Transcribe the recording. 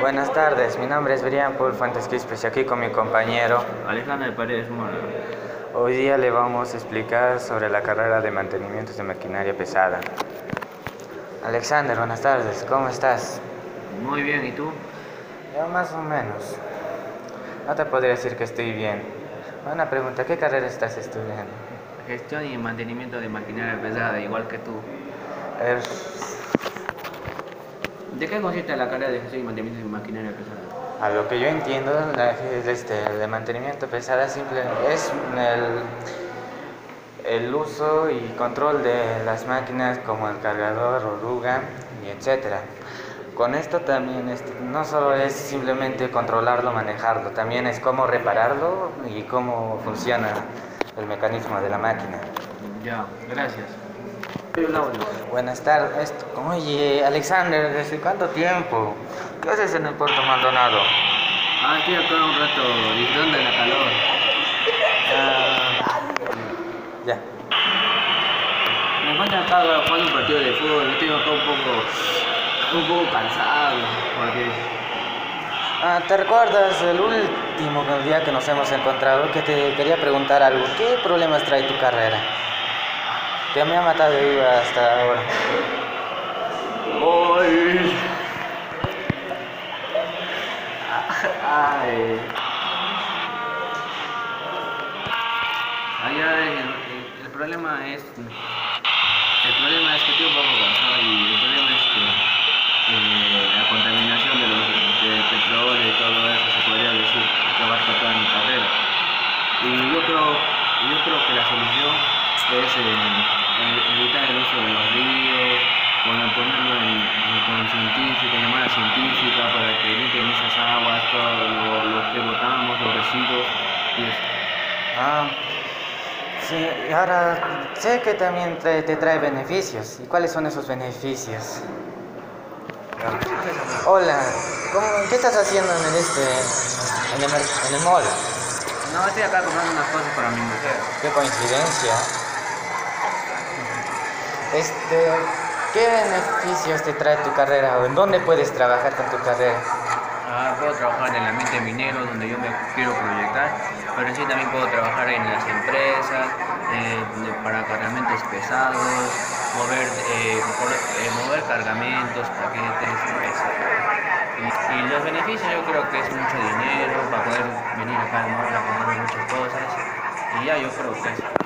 Buenas tardes, mi nombre es Brian Paul Fuentes Quispes y aquí con mi compañero. Alejandro de Paredes Mora. Hoy día le vamos a explicar sobre la carrera de mantenimiento de maquinaria pesada. Alexander, buenas tardes, ¿cómo estás? Muy bien, ¿y tú? Yo más o menos. No te podría decir que estoy bien. Una pregunta, ¿qué carrera estás estudiando? Gestión y mantenimiento de maquinaria pesada, igual que tú. Es- ¿De qué consiste la carrera de gestión y mantenimiento de maquinaria pesada? A lo que yo entiendo, la, este, de mantenimiento pesada simple es el, el uso y control de las máquinas como el cargador, oruga y etcétera. Con esto también este, no solo es simplemente controlarlo, manejarlo, también es cómo repararlo y cómo funciona el mecanismo de la máquina. Ya, gracias. Buenas tardes. Oye, Alexander, ¿desde cuánto tiempo? ¿Qué haces en el puerto Maldonado? Ah, estoy acá un rato disfrutando de la calor. Ah, ya. Me encuentro acá jugando un partido de fútbol, estoy acá un poco, un poco cansado, porque Ah, ¿Te recuerdas el último día que nos hemos encontrado que te quería preguntar algo? ¿Qué problemas trae tu carrera? Que me ha matado viva hasta ahora. Ay. Ay. Ay, el, problema es. El problema es que un poco cansado y el problema es que eh, la contaminación de los, del petróleo y todo eso se podría decir que abarca toda mi carrera. Y yo creo, yo creo que la solución es eh, evitar el uso de los ríos, poner- ponerlo en, en- con científica, llamar a científica para que limpien esas aguas, todo lo, lo que botamos, los residuos y eso. Ah, sí, ahora sé que también te, te trae beneficios. ¿Y cuáles son esos beneficios? Hola, ¿cómo, ¿qué estás haciendo en el, este, en el, en el mall? No, estoy acá comprando unas cosas para mi mujer. Qué coincidencia. Este, ¿qué beneficios te trae tu carrera o en dónde puedes trabajar con tu carrera? Ah, puedo trabajar en el ambiente minero donde yo me quiero proyectar, pero sí también puedo trabajar en las empresas, eh, para cargamentos pesados, mover, eh, eh, mover cargamentos, paquetes, eso. Y, los beneficios yo creo que es mucho dinero para poder venir acá a comprarme muchas cosas. Y ya yo creo que es.